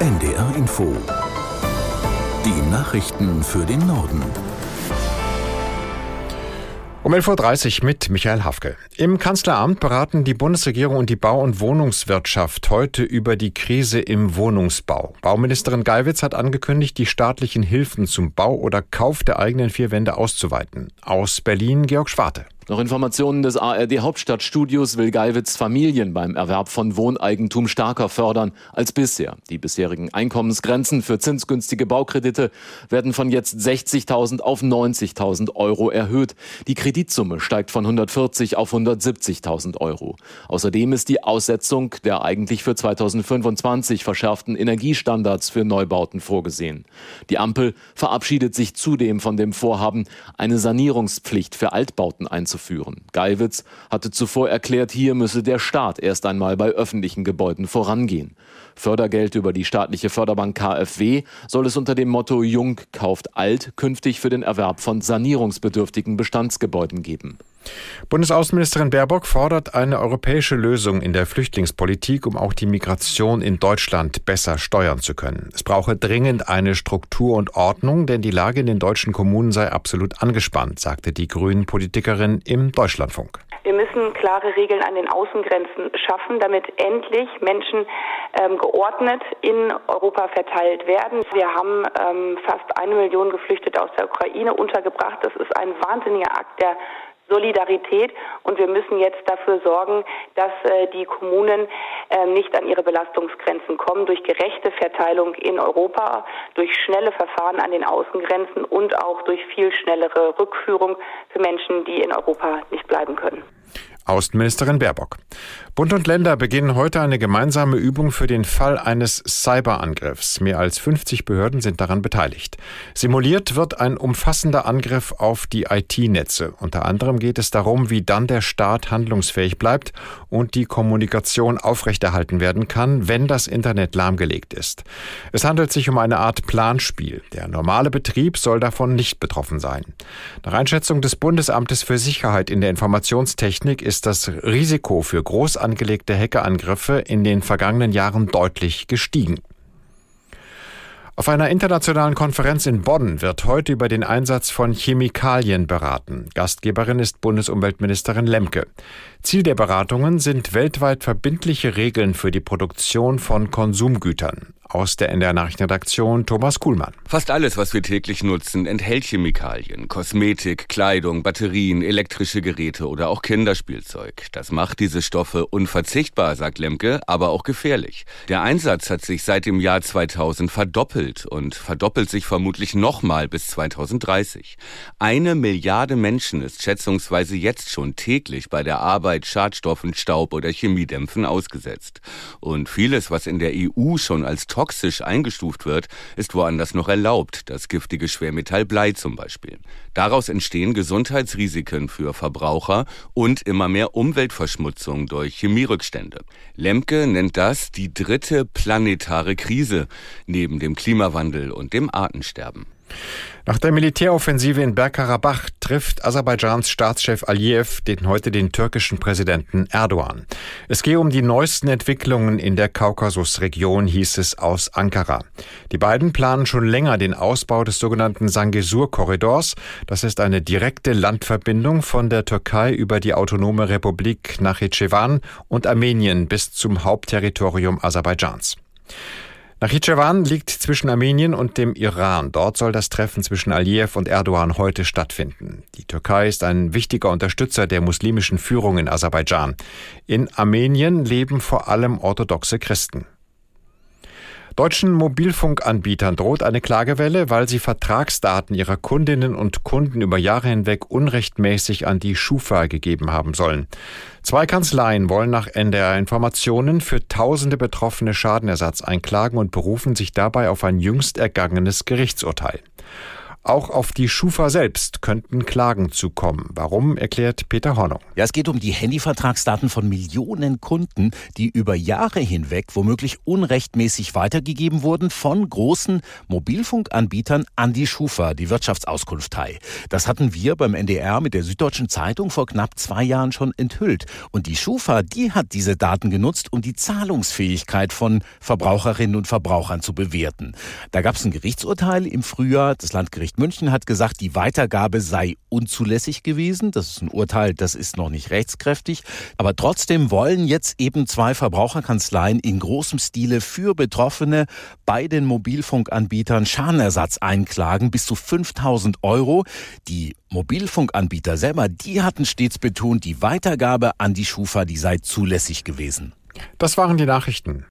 NDR Info. Die Nachrichten für den Norden. Um 11.30 Uhr mit Michael Hafke. Im Kanzleramt beraten die Bundesregierung und die Bau- und Wohnungswirtschaft heute über die Krise im Wohnungsbau. Bauministerin Geiwitz hat angekündigt, die staatlichen Hilfen zum Bau oder Kauf der eigenen vier Wände auszuweiten. Aus Berlin Georg Schwarte. Nach Informationen des ARD Hauptstadtstudios will Geiwitz Familien beim Erwerb von Wohneigentum stärker fördern als bisher. Die bisherigen Einkommensgrenzen für zinsgünstige Baukredite werden von jetzt 60.000 auf 90.000 Euro erhöht. Die Kreditsumme steigt von 140 auf 170.000 Euro. Außerdem ist die Aussetzung der eigentlich für 2025 verschärften Energiestandards für Neubauten vorgesehen. Die Ampel verabschiedet sich zudem von dem Vorhaben, eine Sanierungspflicht für Altbauten einzuführen einzuführen. Geiwitz hatte zuvor erklärt, hier müsse der Staat erst einmal bei öffentlichen Gebäuden vorangehen. Fördergeld über die staatliche Förderbank KfW soll es unter dem Motto Jung kauft alt künftig für den Erwerb von sanierungsbedürftigen Bestandsgebäuden geben. Bundesaußenministerin Baerbock fordert eine europäische Lösung in der Flüchtlingspolitik, um auch die Migration in Deutschland besser steuern zu können. Es brauche dringend eine Struktur und Ordnung, denn die Lage in den deutschen Kommunen sei absolut angespannt, sagte die Grünen-Politikerin im Deutschlandfunk. Wir müssen klare Regeln an den Außengrenzen schaffen, damit endlich Menschen ähm, geordnet in Europa verteilt werden. Wir haben ähm, fast eine Million Geflüchtete aus der Ukraine untergebracht. Das ist ein wahnsinniger Akt der Solidarität und wir müssen jetzt dafür sorgen, dass äh, die Kommunen äh, nicht an ihre Belastungsgrenzen kommen durch gerechte Verteilung in Europa, durch schnelle Verfahren an den Außengrenzen und auch durch viel schnellere Rückführung für Menschen, die in Europa nicht bleiben können. Außenministerin Baerbock. Bund und Länder beginnen heute eine gemeinsame Übung für den Fall eines Cyberangriffs. Mehr als 50 Behörden sind daran beteiligt. Simuliert wird ein umfassender Angriff auf die IT-Netze. Unter anderem geht es darum, wie dann der Staat handlungsfähig bleibt und die Kommunikation aufrechterhalten werden kann, wenn das Internet lahmgelegt ist. Es handelt sich um eine Art Planspiel. Der normale Betrieb soll davon nicht betroffen sein. Nach Einschätzung des Bundesamtes für Sicherheit in der Informationstechnik ist das Risiko für groß angelegte Hackerangriffe in den vergangenen Jahren deutlich gestiegen. Auf einer internationalen Konferenz in Bonn wird heute über den Einsatz von Chemikalien beraten. Gastgeberin ist Bundesumweltministerin Lemke. Ziel der Beratungen sind weltweit verbindliche Regeln für die Produktion von Konsumgütern. Aus der NDR Nachrichtenredaktion Thomas Kuhlmann. Fast alles, was wir täglich nutzen, enthält Chemikalien. Kosmetik, Kleidung, Batterien, elektrische Geräte oder auch Kinderspielzeug. Das macht diese Stoffe unverzichtbar, sagt Lemke, aber auch gefährlich. Der Einsatz hat sich seit dem Jahr 2000 verdoppelt und verdoppelt sich vermutlich nochmal bis 2030. Eine Milliarde Menschen ist schätzungsweise jetzt schon täglich bei der Arbeit Schadstoffen, Staub oder Chemiedämpfen ausgesetzt. Und vieles, was in der EU schon als toxisch eingestuft wird, ist woanders noch erlaubt, das giftige Schwermetall Blei zum Beispiel. Daraus entstehen Gesundheitsrisiken für Verbraucher und immer mehr Umweltverschmutzung durch Chemierückstände. Lemke nennt das die dritte planetare Krise neben dem Klimawandel und dem Artensterben. Nach der Militäroffensive in Bergkarabach trifft Aserbaidschans Staatschef Aliyev den heute den türkischen Präsidenten Erdogan. Es gehe um die neuesten Entwicklungen in der Kaukasusregion, hieß es aus Ankara. Die beiden planen schon länger den Ausbau des sogenannten Sangesur-Korridors. Das ist eine direkte Landverbindung von der Türkei über die autonome Republik Nachitschewan und Armenien bis zum Hauptterritorium Aserbaidschans. Nachitschewan liegt zwischen Armenien und dem Iran. Dort soll das Treffen zwischen Aliyev und Erdogan heute stattfinden. Die Türkei ist ein wichtiger Unterstützer der muslimischen Führung in Aserbaidschan. In Armenien leben vor allem orthodoxe Christen. Deutschen Mobilfunkanbietern droht eine Klagewelle, weil sie Vertragsdaten ihrer Kundinnen und Kunden über Jahre hinweg unrechtmäßig an die Schufa gegeben haben sollen. Zwei Kanzleien wollen nach NDR Informationen für tausende Betroffene Schadenersatz einklagen und berufen sich dabei auf ein jüngst ergangenes Gerichtsurteil. Auch auf die Schufa selbst könnten Klagen zukommen. Warum, erklärt Peter Hornung. Ja, es geht um die Handyvertragsdaten von Millionen Kunden, die über Jahre hinweg womöglich unrechtmäßig weitergegeben wurden von großen Mobilfunkanbietern an die Schufa, die Wirtschaftsauskunftei. Das hatten wir beim NDR mit der Süddeutschen Zeitung vor knapp zwei Jahren schon enthüllt. Und die Schufa, die hat diese Daten genutzt, um die Zahlungsfähigkeit von Verbraucherinnen und Verbrauchern zu bewerten. Da gab es ein Gerichtsurteil im Frühjahr. Das Landgericht München hat gesagt, die Weitergabe sei unzulässig gewesen. Das ist ein Urteil, das ist noch nicht rechtskräftig. Aber trotzdem wollen jetzt eben zwei Verbraucherkanzleien in großem Stile für Betroffene bei den Mobilfunkanbietern Schadenersatz einklagen, bis zu 5000 Euro. Die Mobilfunkanbieter selber, die hatten stets betont, die Weitergabe an die Schufa, die sei zulässig gewesen. Das waren die Nachrichten.